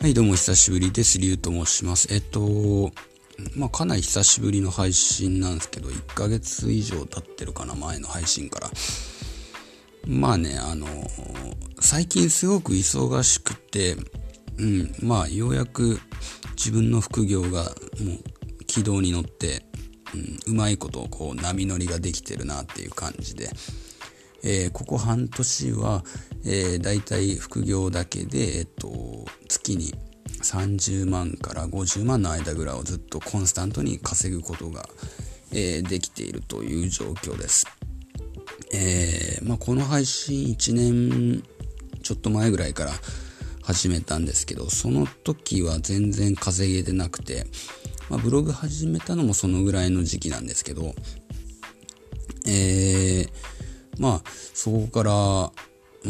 はい、どうも久しぶりです。りゅうと申します。えっと、まあ、かなり久しぶりの配信なんですけど、1ヶ月以上経ってるかな、前の配信から。まあね、あの、最近すごく忙しくて、うん、まあ、ようやく自分の副業がもう軌道に乗って、うん、うまいことこう波乗りができてるなっていう感じで、えーここ半年は、えー、大体副業だけで、えっと、月に30万から50万の間ぐらいをずっとコンスタントに稼ぐことが、えーできているという状況です。えーまあ、この配信1年ちょっと前ぐらいから始めたんですけど、その時は全然稼げてなくて、まあ、ブログ始めたのもそのぐらいの時期なんですけど、えー、まあ、そこから、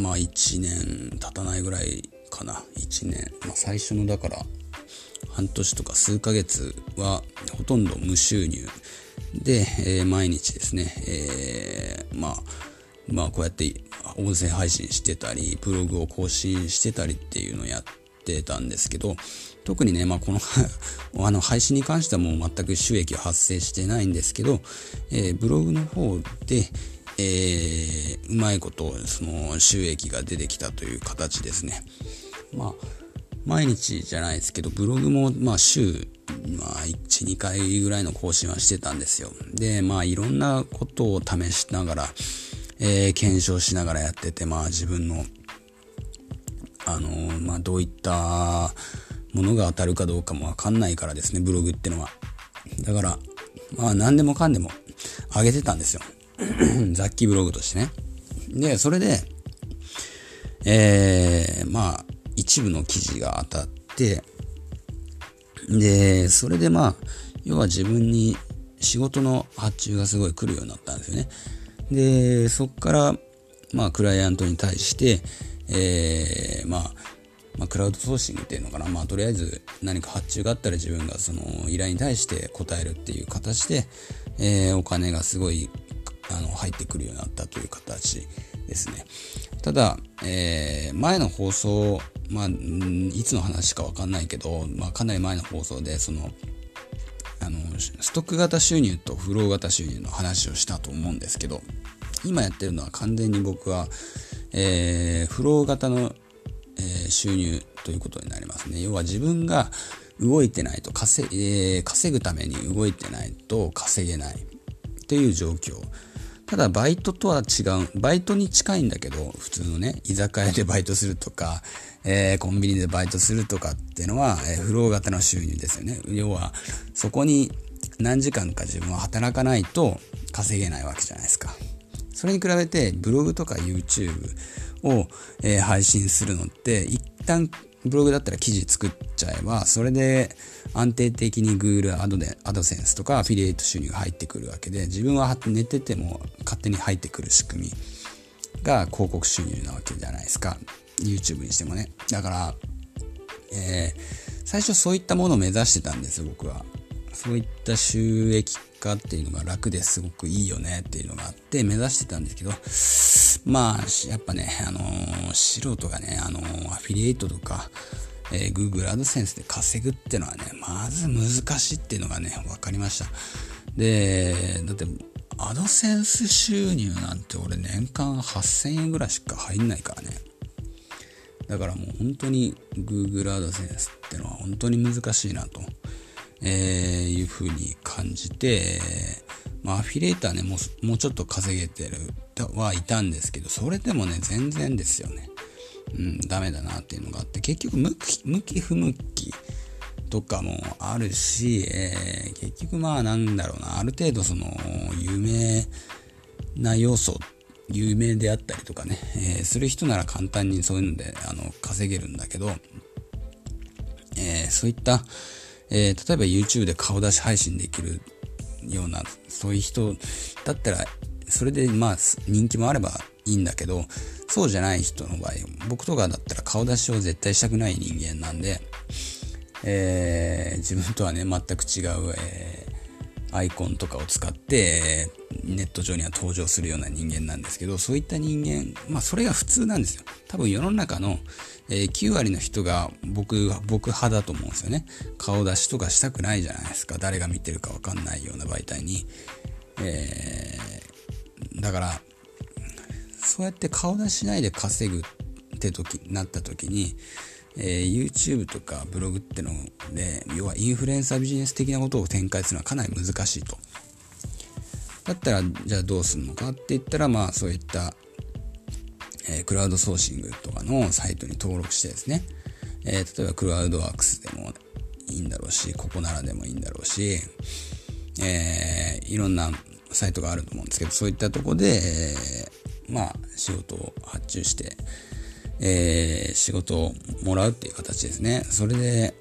まあ、1年経たないぐらいかな。1年。まあ、最初の、だから、半年とか数ヶ月は、ほとんど無収入で、えー毎日ですね、えーまあ、まあ、こうやって音声配信してたり、ブログを更新してたりっていうのをやってたんですけど、特にね、まあ、この あの配信に関してはもう全く収益は発生してないんですけど、えーブログの方で、えーうまいことその収益が出てきたという形ですね。まあ毎日じゃないですけど、ブログも、まあ、週、まあ、1、2回ぐらいの更新はしてたんですよ。で、まあ、いろんなことを試しながら、えー検証しながらやってて、まあ、自分の、あのーまあ、どういったものが当たるかどうかもわかんないからですね、ブログってのは。だから、まあ、何でもかんでも上げてたんですよ。雑記ブログとしてね。で、それで、えー、まあ、一部の記事が当たって、で、それでまあ、要は自分に仕事の発注がすごい来るようになったんですよね。で、そっから、まあ、クライアントに対して、えー、まあ、まあ、クラウドソーシングっていうのかな。まあ、とりあえず何か発注があったら自分がその依頼に対して答えるっていう形で、えーお金がすごい、あの、入ってくるようになったという形ですね。ただ、えー前の放送、まあ、いつの話かわかんないけど、まあ、かなり前の放送で、その、あの、ストック型収入とフロー型収入の話をしたと思うんですけど、今やってるのは完全に僕は、えーフロー型の、えー収入ということになりますね。要は自分が動いてないと稼,、えー稼ぐために動いてないと稼げないっていう状況。ただバイトとは違う、バイトに近いんだけど、普通のね、居酒屋でバイトするとか、えーコンビニでバイトするとかっていうのは、えーフロー型の収入ですよね。要は、そこに何時間か自分は働かないと稼げないわけじゃないですか。それに比べてブログとか YouTube を、えー配信するのって一旦ブログだったら記事作っちゃえばそれで安定的に Google アドでアドセンスとかアフィリエイト収入が入ってくるわけで自分は寝てても勝手に入ってくる仕組みが広告収入なわけじゃないですか。YouTube にしてもね。だからえー最初そういったものを目指してたんですよ僕は。そういった収益化っていうのが楽ですごくいいよねっていうのがあって目指してたんですけどまあやっぱねあのー素人がねあのーアフィリエイトとか、えー Google AdSense で稼ぐってのはねまず難しいっていうのがね分かりました。でだってアドセンス収入なんて俺年間8000円ぐらいしか入んないからね。だからもう本当に Google AdSense ってのは本当に難しいなと、えーいうふうに感じて、まあアフィリエイターね、もうもうちょっと稼げてるはいたんですけど、それでもね、全然ですよね。うん、ダメだなっていうのがあって、結局向き、向き不向きとかもあるし、えー結局まあなんだろうな、ある程度その有名な要素、有名であったりとかね、えーする人なら簡単にそういうのであの稼げるんだけど、えーそういった、え例えば YouTube で顔出し配信できるような、そういう人だったら、それでまあ人気もあればいいんだけど、そうじゃない人の場合、僕とかだったら顔出しを絶対したくない人間なんで、えー自分とはね、全く違う、えアイコンとかを使ってネット上には登場するような人間なんですけどそういった人間まあそれが普通なんですよ。多分世の中の、9割の人が僕僕派だと思うんですよね。顔出しとかしたくないじゃないですか。誰が見てるか分かんないような媒体に、えー、だからそうやって顔出しないで稼ぐって時なった時にえー、YouTube とかブログってので、要はインフルエンサービジネス的なことを展開するのはかなり難しいと。だったら、じゃあどうするのかって言ったら、まあそういった、えー、クラウドソーシングとかのサイトに登録してですね、えー、例えばクラウドワークスでもいいんだろうし、ここならでもいいんだろうし、えー、いろんなサイトがあると思うんですけど、そういったとこで、えー、まあ仕事を発注して、えー、仕事をもらうっていう形ですね。それで、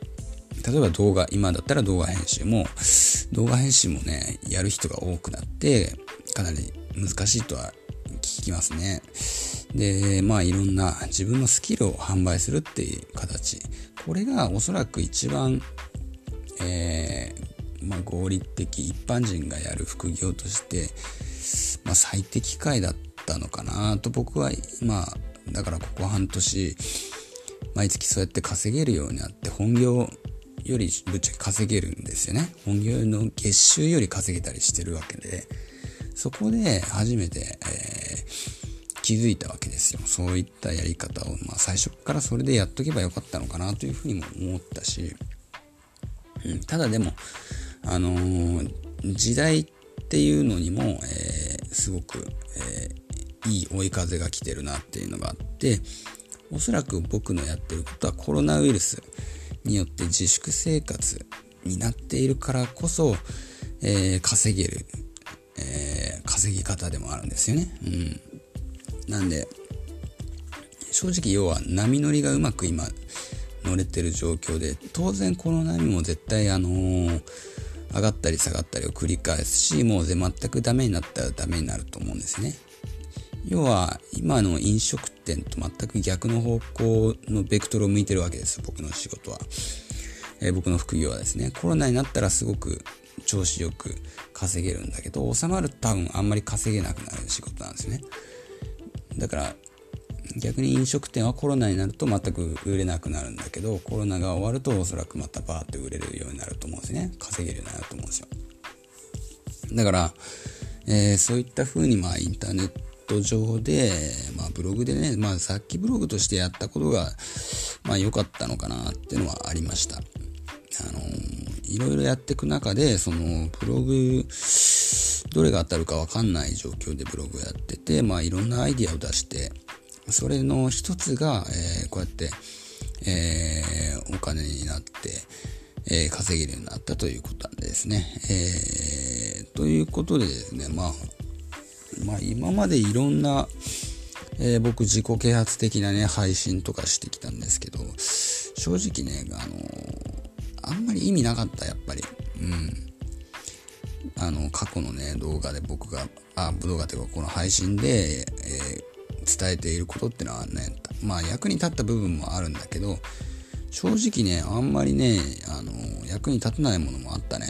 例えば動画、今だったら動画編集も、動画編集もね、やる人が多くなって、かなり難しいとは聞きますね。で、まあいろんな自分のスキルを販売するっていう形。これがおそらく一番、えー、まあ合理的、一般人がやる副業として、まあ最適解だったのかなと僕は今だからここ半年、毎月そうやって稼げるようになって、本業よりぶっちゃけ稼げるんですよね。本業の月収より稼げたりしてるわけで、そこで初めて、えー、気づいたわけですよ。そういったやり方を、まあ最初からそれでやっとけばよかったのかなというふうにも思ったし、うん、ただでも、あのー、時代っていうのにも、えー、すごく、えーいい追い風が来てるなっていうのがあっておそらく僕のやってることはコロナウイルスによって自粛生活になっているからこそ、えー、稼げる、えー、稼ぎ方でもあるんですよね。うん、なんで正直要は波乗りがうまく今乗れてる状況で当然この波も絶対あのー、上がったり下がったりを繰り返すしもう全くダメになったらダメになると思うんですね。要は今の飲食店と全く逆の方向のベクトルを向いてるわけです僕の仕事は、えー、僕の副業はですね。コロナになったらすごく調子よく稼げるんだけど収まると多分あんまり稼げなくなる仕事なんですね。だから逆に飲食店はコロナになると全く売れなくなるんだけどコロナが終わるとおそらくまたバーって売れるようになると思うんですね。稼げるようになると思うんですよ。だから、えー、そういった風にまあインターネットトト上で、まあブログでね、まあさっきブログとしてやったことが、まあ良かったのかなっていうのはありました。あのいろいろやっていく中で、そのブログ、どれが当たるかわかんない状況でブログをやってて、まあいろんなアイディアを出して、それの一つが、えー、こうやって、えー、お金になって、えー、稼げるようになったということなんですね。えー、ということでですね、まあ、まあ今までいろんな、えー、僕自己啓発的なね、配信とかしてきたんですけど、正直ね、あのー、あんまり意味なかった、やっぱり。うん。あの、過去のね、動画で僕が、あ、動画というかこの配信で、えー、伝えていることってのはね、まあ役に立った部分もあるんだけど、正直ね、あんまりね、あの、役に立たないものもあったね。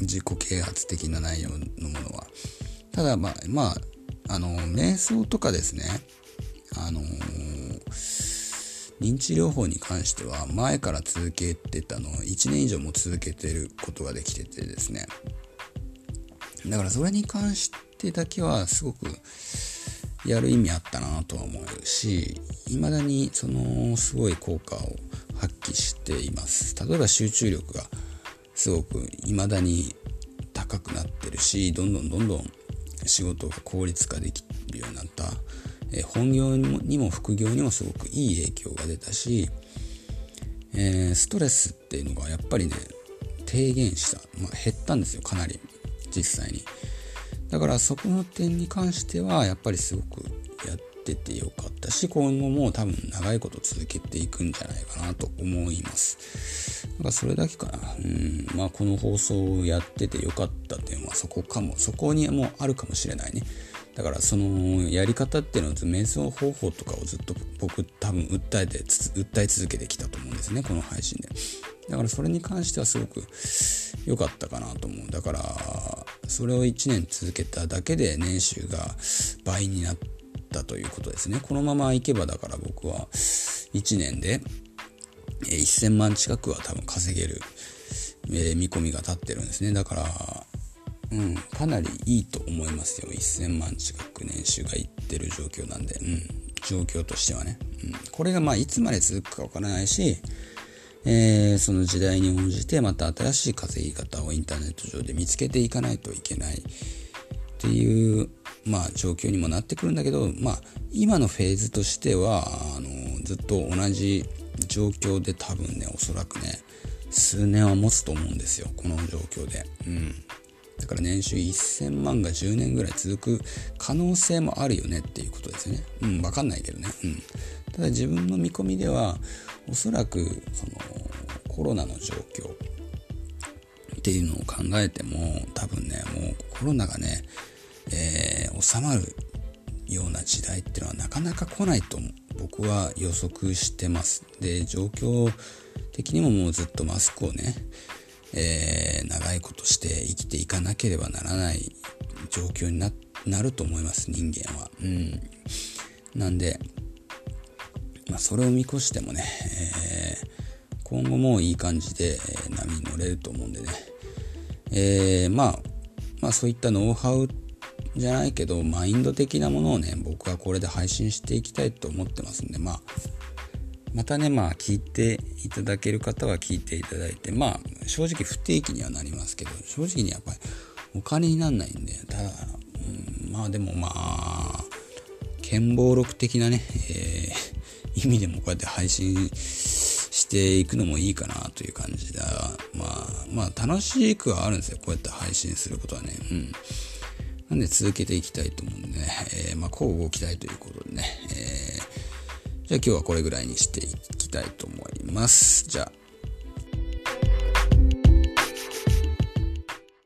自己啓発的な内容のものは。ただまあ、まあ、あの、瞑想とかですね、あの、認知療法に関しては前から続けてたのを1年以上も続けてることができててですね。だからそれに関してだけはすごくやる意味あったなとは思うし、未だにそのすごい効果を発揮しています。例えば集中力がすごく未だに高くなってるし、どんどんどんどん仕事が効率化できるようになった、え本業にも副業にもすごくいい影響が出たし、えー、ストレスっていうのがやっぱりね低減した、まあ、減ったんですよかなり。実際に。だからそこの点に関してはやっぱりすごくっててよかったし今後も多分長いこと続けていくんじゃないかなと思います。だからそれだけかな。うん。まあこの放送をやっててよかった点はそこかも。そこにもあるかもしれないね。だからそのやり方っていうのは瞑想方法とかをずっと僕多分訴えて訴え続けてきたと思うんですね。この配信で。だからそれに関してはすごく良かったかなと思う。だから、それを1年続けただけで年収が倍になってたということですね。このままいけばだから僕は1年で1000万近くは多分稼げる、え見込みが立ってるんですね。だから、うん、かなりいいと思いますよ。1000万近く年収がいってる状況なんで、うん、状況としてはね。うん、これがまあいつまで続くかわからないし、えー、その時代に応じてまた新しい稼ぎ方をインターネット上で見つけていかないといけないっていう、まあ、状況にもなってくるんだけど、まあ、今のフェーズとしてはあのずっと同じ状況で多分ねおそらくね数年は持つと思うんですよこの状況で。うんだから年収1000万が10年ぐらい続く可能性もあるよねっていうことですよね。うん、わかんないけどね。うん。ただ自分の見込みでは、おそらく、その、コロナの状況っていうのを考えても、多分ね、もうコロナがね、えー、収まるような時代っていうのはなかなか来ないと僕は予測してます。で、状況的にももうずっとマスクをね、えー、長いことして生きていかなければならない状況になると思います、人間は。うん。なんで、まあ、それを見越してもね、えー、今後もいい感じで、波に乗れると思うんでね、えー、まあ、まあそういったノウハウじゃないけど、マインド的なものをね、僕はこれで配信していきたいと思ってますんで、まあ、またね、まあ、聞いていただける方は聞いていただいて、まあ、正直不定期にはなりますけど、正直にやっぱりお金になんないんで、ただ、うん、まあでもまあ、剣暴録的なね、えー、意味でもこうやって配信していくのもいいかなという感じだ。まあ、まあ楽しくはあるんですよ。こうやって配信することはね。うん。なんで続けていきたいと思うんでね、えー、まあ、こう動きたいということでね、えー、じゃあ今日はこれぐらいにしていきたいと思います。じゃあ、